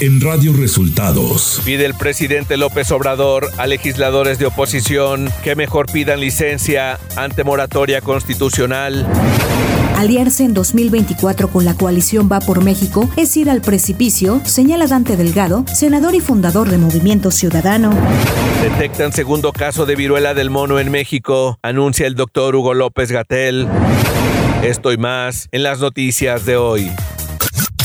en Radio Resultados. Pide el presidente López Obrador a legisladores de oposición que mejor pidan licencia ante moratoria constitucional. Aliarse en 2024 con la coalición Va por México es ir al precipicio, señala Dante Delgado, senador y fundador de Movimiento Ciudadano. Detectan segundo caso de viruela del mono en México, anuncia el doctor Hugo López Gatel. Esto y más en las noticias de hoy.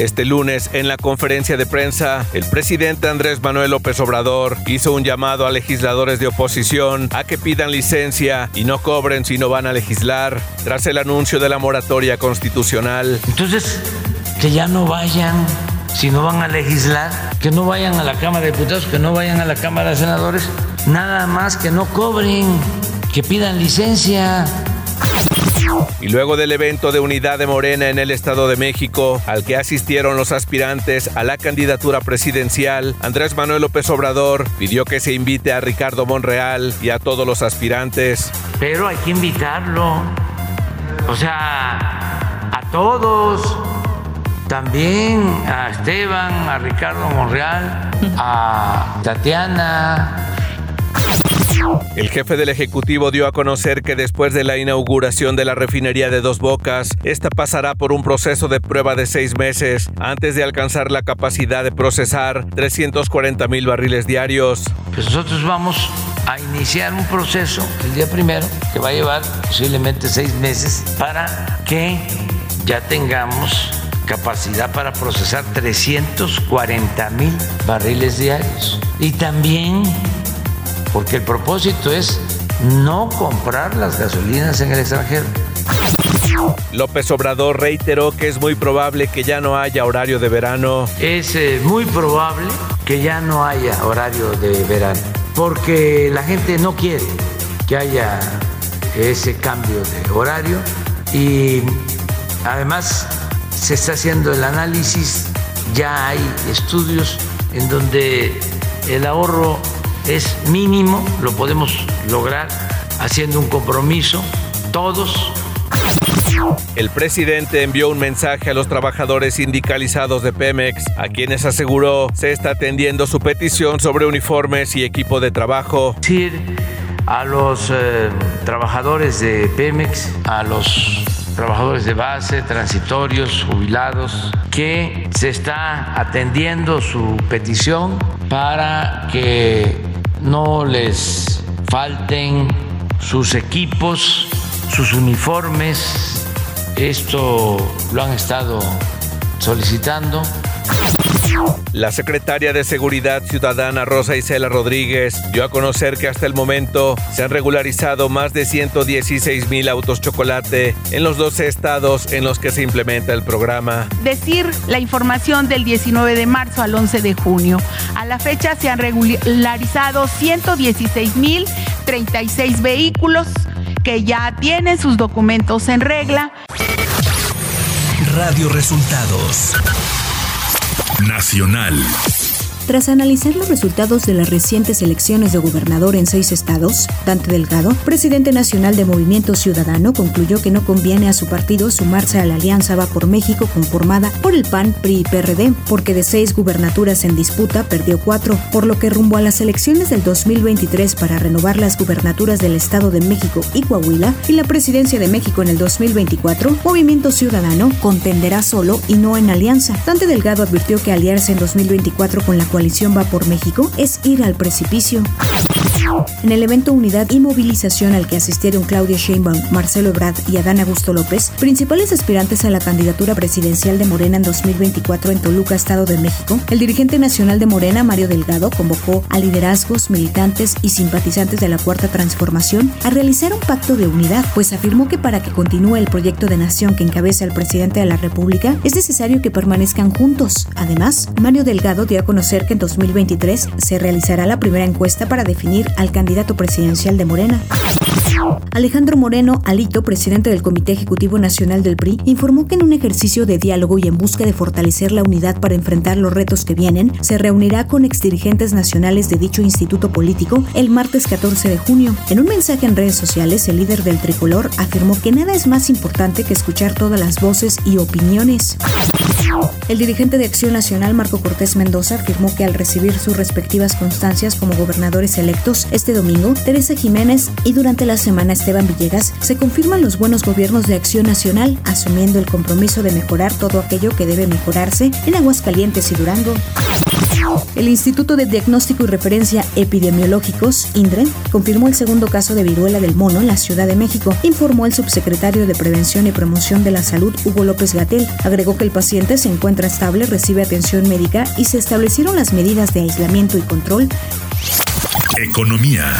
Este lunes, en la conferencia de prensa, el presidente Andrés Manuel López Obrador hizo un llamado a legisladores de oposición a que pidan licencia y no cobren si no van a legislar, tras el anuncio de la moratoria constitucional. Entonces, que ya no vayan si no van a legislar, que no vayan a la Cámara de Diputados, que no vayan a la Cámara de Senadores, nada más que no cobren, que pidan licencia. Y luego del evento de unidad de Morena en el Estado de México, al que asistieron los aspirantes a la candidatura presidencial, Andrés Manuel López Obrador pidió que se invite a Ricardo Monreal y a todos los aspirantes. Pero hay que invitarlo, o sea, a todos, también a Esteban, a Ricardo Monreal, a Tatiana, el jefe del Ejecutivo dio a conocer que después de la inauguración de la refinería de Dos Bocas, esta pasará por un proceso de prueba de seis meses antes de alcanzar la capacidad de procesar 340 mil barriles diarios. Pues nosotros vamos a iniciar un proceso el día primero que va a llevar posiblemente seis meses para que ya tengamos capacidad para procesar 340 mil barriles diarios. Y también porque el propósito es no comprar las gasolinas en el extranjero. López Obrador reiteró que es muy probable que ya no haya horario de verano. Es eh, muy probable que ya no haya horario de verano, porque la gente no quiere que haya ese cambio de horario y además se está haciendo el análisis, ya hay estudios en donde el ahorro es mínimo, lo podemos lograr haciendo un compromiso todos. El presidente envió un mensaje a los trabajadores sindicalizados de Pemex, a quienes aseguró se está atendiendo su petición sobre uniformes y equipo de trabajo. Decir a los eh, trabajadores de Pemex, a los trabajadores de base, transitorios, jubilados, que se está atendiendo su petición para que no les falten sus equipos, sus uniformes. Esto lo han estado solicitando. La secretaria de Seguridad Ciudadana Rosa Isela Rodríguez dio a conocer que hasta el momento se han regularizado más de 116 mil autos chocolate en los 12 estados en los que se implementa el programa. Decir la información del 19 de marzo al 11 de junio. La fecha se han regularizado 116 mil 36 vehículos que ya tienen sus documentos en regla. Radio Resultados Nacional. Tras analizar los resultados de las recientes elecciones de gobernador en seis estados, Dante Delgado, presidente nacional de Movimiento Ciudadano, concluyó que no conviene a su partido sumarse a la Alianza Va por México conformada por el PAN, PRI y PRD, porque de seis gubernaturas en disputa perdió cuatro, por lo que rumbo a las elecciones del 2023 para renovar las gubernaturas del Estado de México y Coahuila y la presidencia de México en el 2024, Movimiento Ciudadano contenderá solo y no en alianza. Dante Delgado advirtió que aliarse en 2024 con la coalición Va por México es ir al precipicio. En el evento Unidad y Movilización al que asistieron Claudia Sheinbaum, Marcelo Ebrard y Adán Augusto López, principales aspirantes a la candidatura presidencial de Morena en 2024 en Toluca, Estado de México, el dirigente nacional de Morena, Mario Delgado, convocó a liderazgos, militantes y simpatizantes de la Cuarta Transformación a realizar un pacto de unidad, pues afirmó que para que continúe el proyecto de nación que encabeza el presidente de la República, es necesario que permanezcan juntos. Además, Mario Delgado dio a conocer que en 2023 se realizará la primera encuesta para definir al candidato presidencial de Morena. Alejandro Moreno Alito, presidente del Comité Ejecutivo Nacional del PRI, informó que en un ejercicio de diálogo y en busca de fortalecer la unidad para enfrentar los retos que vienen, se reunirá con exdirigentes nacionales de dicho instituto político el martes 14 de junio. En un mensaje en redes sociales, el líder del tricolor afirmó que nada es más importante que escuchar todas las voces y opiniones. El dirigente de Acción Nacional, Marco Cortés Mendoza, afirmó que al recibir sus respectivas constancias como gobernadores electos este domingo, Teresa Jiménez y durante la semana Esteban Villegas, se confirman los buenos gobiernos de Acción Nacional, asumiendo el compromiso de mejorar todo aquello que debe mejorarse en Aguascalientes y Durango. El Instituto de Diagnóstico y Referencia Epidemiológicos, INDRE, confirmó el segundo caso de viruela del mono en la Ciudad de México, informó el subsecretario de Prevención y Promoción de la Salud, Hugo López Gatel. Agregó que el paciente se encuentra estable, recibe atención médica y se establecieron las medidas de aislamiento y control. Economía.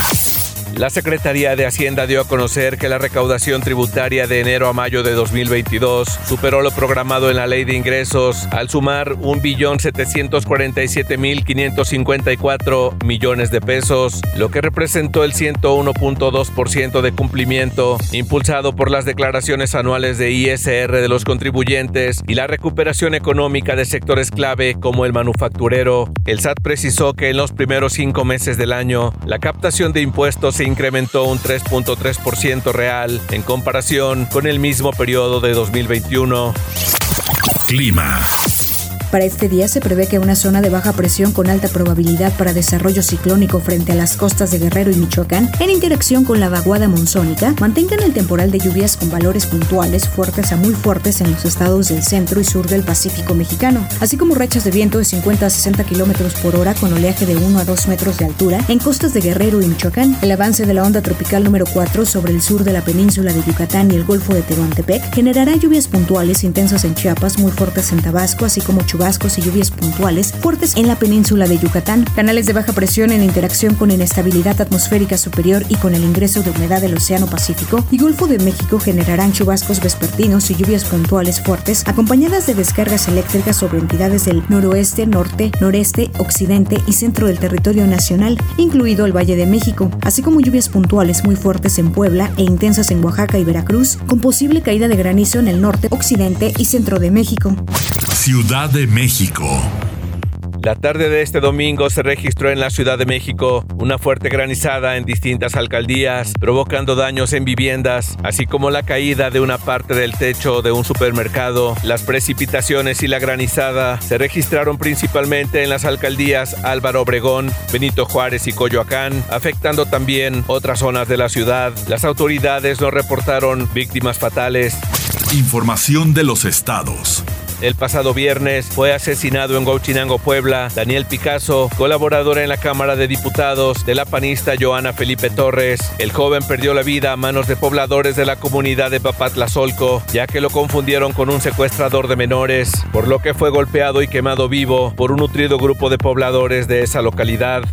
La Secretaría de Hacienda dio a conocer que la recaudación tributaria de enero a mayo de 2022 superó lo programado en la ley de ingresos al sumar 1.747.554 millones de pesos, lo que representó el 101.2% de cumplimiento, impulsado por las declaraciones anuales de ISR de los contribuyentes y la recuperación económica de sectores clave como el manufacturero. El SAT precisó que en los primeros cinco meses del año, la captación de impuestos se incrementó un 3.3% real en comparación con el mismo periodo de 2021. Clima. Para este día se prevé que una zona de baja presión con alta probabilidad para desarrollo ciclónico frente a las costas de Guerrero y Michoacán, en interacción con la vaguada monzónica, mantengan el temporal de lluvias con valores puntuales fuertes a muy fuertes en los estados del centro y sur del Pacífico mexicano, así como rachas de viento de 50 a 60 kilómetros por hora con oleaje de 1 a 2 metros de altura en costas de Guerrero y Michoacán. El avance de la onda tropical número 4 sobre el sur de la península de Yucatán y el Golfo de Tehuantepec generará lluvias puntuales intensas en Chiapas, muy fuertes en Tabasco, así como chubascos y lluvias puntuales fuertes en la península de Yucatán, canales de baja presión en interacción con inestabilidad atmosférica superior y con el ingreso de humedad del Océano Pacífico y Golfo de México generarán chubascos vespertinos y lluvias puntuales fuertes acompañadas de descargas eléctricas sobre entidades del noroeste, norte, noreste, occidente y centro del territorio nacional, incluido el Valle de México, así como lluvias puntuales muy fuertes en Puebla e intensas en Oaxaca y Veracruz, con posible caída de granizo en el norte, occidente y centro de México. Ciudad de México. La tarde de este domingo se registró en la Ciudad de México una fuerte granizada en distintas alcaldías, provocando daños en viviendas, así como la caída de una parte del techo de un supermercado. Las precipitaciones y la granizada se registraron principalmente en las alcaldías Álvaro Obregón, Benito Juárez y Coyoacán, afectando también otras zonas de la ciudad. Las autoridades no reportaron víctimas fatales. Información de los estados. El pasado viernes fue asesinado en Huachinango, Puebla, Daniel Picasso, colaborador en la Cámara de Diputados de la panista Joana Felipe Torres. El joven perdió la vida a manos de pobladores de la comunidad de Papatlazolco, ya que lo confundieron con un secuestrador de menores, por lo que fue golpeado y quemado vivo por un nutrido grupo de pobladores de esa localidad.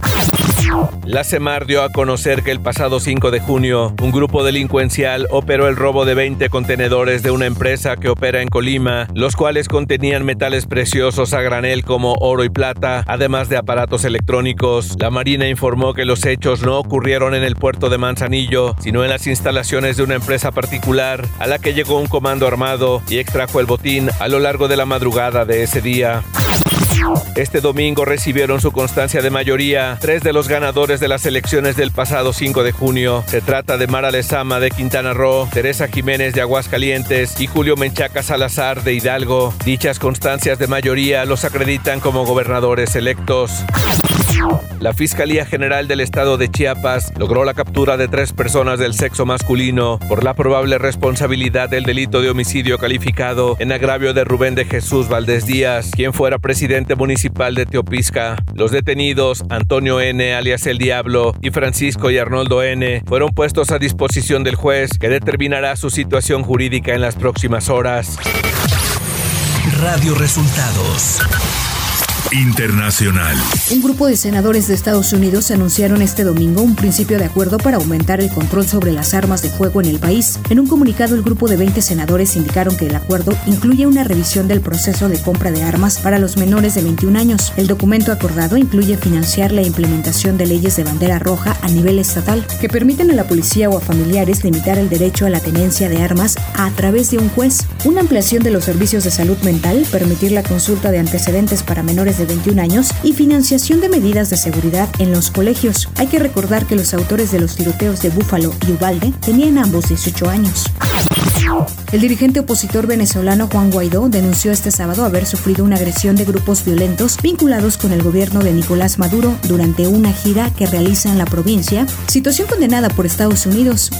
La CEMAR dio a conocer que el pasado 5 de junio, un grupo delincuencial operó el robo de 20 contenedores de una empresa que opera en Colima, los cuales contenían metales preciosos a granel como oro y plata, además de aparatos electrónicos. La Marina informó que los hechos no ocurrieron en el puerto de Manzanillo, sino en las instalaciones de una empresa particular, a la que llegó un comando armado y extrajo el botín a lo largo de la madrugada de ese día. Este domingo recibieron su constancia de mayoría tres de los ganadores de las elecciones del pasado 5 de junio. Se trata de Mara Lezama de Quintana Roo, Teresa Jiménez de Aguascalientes y Julio Menchaca Salazar de Hidalgo. Dichas constancias de mayoría los acreditan como gobernadores electos. La Fiscalía General del Estado de Chiapas logró la captura de tres personas del sexo masculino por la probable responsabilidad del delito de homicidio calificado en agravio de Rubén de Jesús Valdés Díaz, quien fuera presidente municipal de Teopisca. Los detenidos, Antonio N., alias El Diablo, y Francisco y Arnoldo N., fueron puestos a disposición del juez, que determinará su situación jurídica en las próximas horas. Radio Resultados Internacional. Un grupo de senadores de Estados Unidos anunciaron este domingo un principio de acuerdo para aumentar el control sobre las armas de fuego en el país. En un comunicado, el grupo de 20 senadores indicaron que el acuerdo incluye una revisión del proceso de compra de armas para los menores de 21 años. El documento acordado incluye financiar la implementación de leyes de bandera roja a nivel estatal que permiten a la policía o a familiares limitar el derecho a la tenencia de armas a través de un juez, una ampliación de los servicios de salud mental, permitir la consulta de antecedentes para menores de 21 años y financiación de medidas de seguridad en los colegios. Hay que recordar que los autores de los tiroteos de Búfalo y Ubalde tenían ambos 18 años. El dirigente opositor venezolano Juan Guaidó denunció este sábado haber sufrido una agresión de grupos violentos vinculados con el gobierno de Nicolás Maduro durante una gira que realiza en la provincia, situación condenada por Estados Unidos.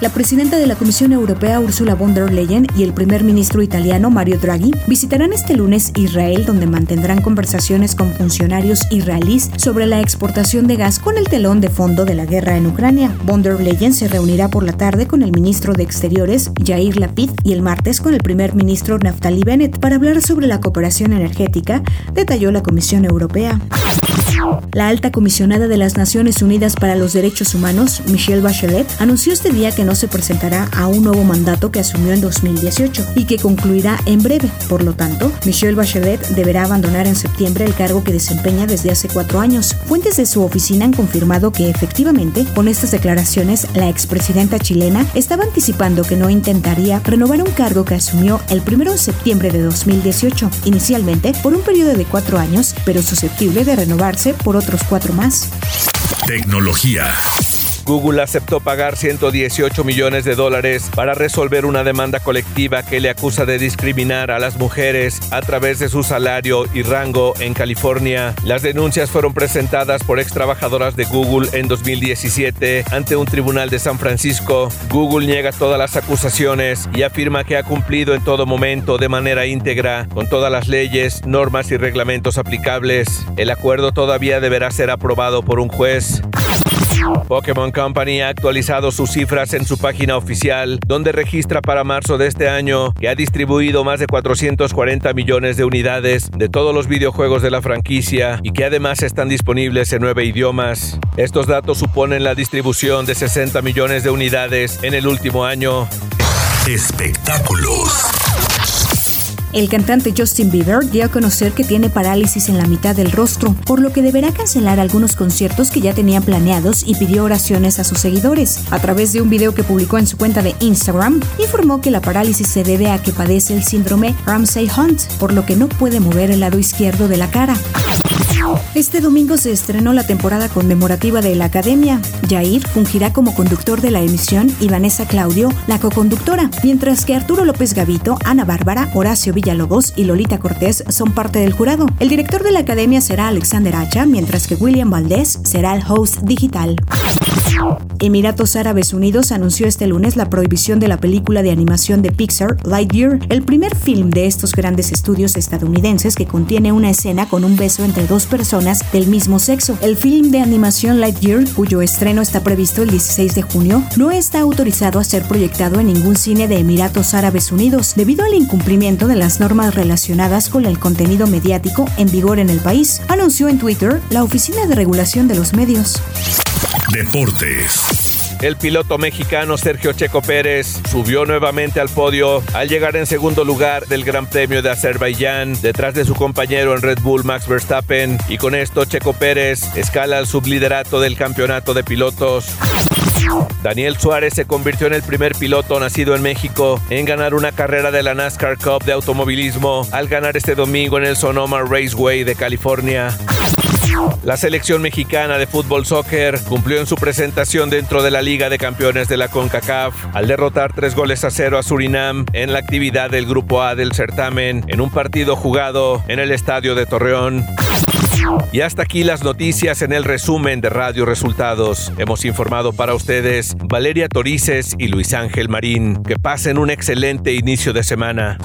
La presidenta de la Comisión Europea, Ursula von der Leyen, y el primer ministro italiano, Mario Draghi, visitarán este lunes Israel, donde mantendrán conversaciones con funcionarios israelíes sobre la exportación de gas con el telón de fondo de la guerra en Ucrania. Von der Leyen se reunirá por la tarde con el ministro de Exteriores, Yair Lapid, y el martes con el primer ministro Naftali Bennett para hablar sobre la cooperación energética, detalló la Comisión Europea. La alta comisionada de las Naciones Unidas para los Derechos Humanos, Michelle Bachelet, anunció este día que no se presentará a un nuevo mandato que asumió en 2018 y que concluirá en breve. Por lo tanto, Michelle Bachelet deberá abandonar en septiembre el cargo que desempeña desde hace cuatro años. Fuentes de su oficina han confirmado que efectivamente, con estas declaraciones, la expresidenta chilena estaba anticipando que no intentaría renovar un cargo que asumió el 1 de septiembre de 2018, inicialmente por un periodo de cuatro años, pero susceptible de renovarse por otros cuatro más. Tecnología. Google aceptó pagar 118 millones de dólares para resolver una demanda colectiva que le acusa de discriminar a las mujeres a través de su salario y rango en California. Las denuncias fueron presentadas por ex trabajadoras de Google en 2017 ante un tribunal de San Francisco. Google niega todas las acusaciones y afirma que ha cumplido en todo momento de manera íntegra con todas las leyes, normas y reglamentos aplicables. El acuerdo todavía deberá ser aprobado por un juez. Pokémon Company ha actualizado sus cifras en su página oficial, donde registra para marzo de este año que ha distribuido más de 440 millones de unidades de todos los videojuegos de la franquicia y que además están disponibles en nueve idiomas. Estos datos suponen la distribución de 60 millones de unidades en el último año. Espectáculos. El cantante Justin Bieber dio a conocer que tiene parálisis en la mitad del rostro, por lo que deberá cancelar algunos conciertos que ya tenía planeados y pidió oraciones a sus seguidores. A través de un video que publicó en su cuenta de Instagram, informó que la parálisis se debe a que padece el síndrome Ramsay Hunt, por lo que no puede mover el lado izquierdo de la cara. Este domingo se estrenó la temporada conmemorativa de la Academia. Jair fungirá como conductor de la emisión y Vanessa Claudio la coconductora, mientras que Arturo López Gavito, Ana Bárbara, Horacio Villalobos y Lolita Cortés son parte del jurado. El director de la Academia será Alexander Hacha, mientras que William Valdés será el host digital. Emiratos Árabes Unidos anunció este lunes la prohibición de la película de animación de Pixar Lightyear, el primer film de estos grandes estudios estadounidenses que contiene una escena con un beso entre dos personas del mismo sexo. El film de animación Lightyear, cuyo estreno está previsto el 16 de junio, no está autorizado a ser proyectado en ningún cine de Emiratos Árabes Unidos debido al incumplimiento de las normas relacionadas con el contenido mediático en vigor en el país, anunció en Twitter la Oficina de Regulación de los Medios. Deportes. El piloto mexicano Sergio Checo Pérez subió nuevamente al podio al llegar en segundo lugar del Gran Premio de Azerbaiyán detrás de su compañero en Red Bull Max Verstappen y con esto Checo Pérez escala al subliderato del campeonato de pilotos. Daniel Suárez se convirtió en el primer piloto nacido en México en ganar una carrera de la NASCAR Cup de automovilismo al ganar este domingo en el Sonoma Raceway de California. La selección mexicana de fútbol soccer cumplió en su presentación dentro de la Liga de Campeones de la CONCACAF al derrotar tres goles a cero a Surinam en la actividad del Grupo A del certamen en un partido jugado en el Estadio de Torreón. Y hasta aquí las noticias en el resumen de Radio Resultados. Hemos informado para ustedes Valeria Torices y Luis Ángel Marín. Que pasen un excelente inicio de semana.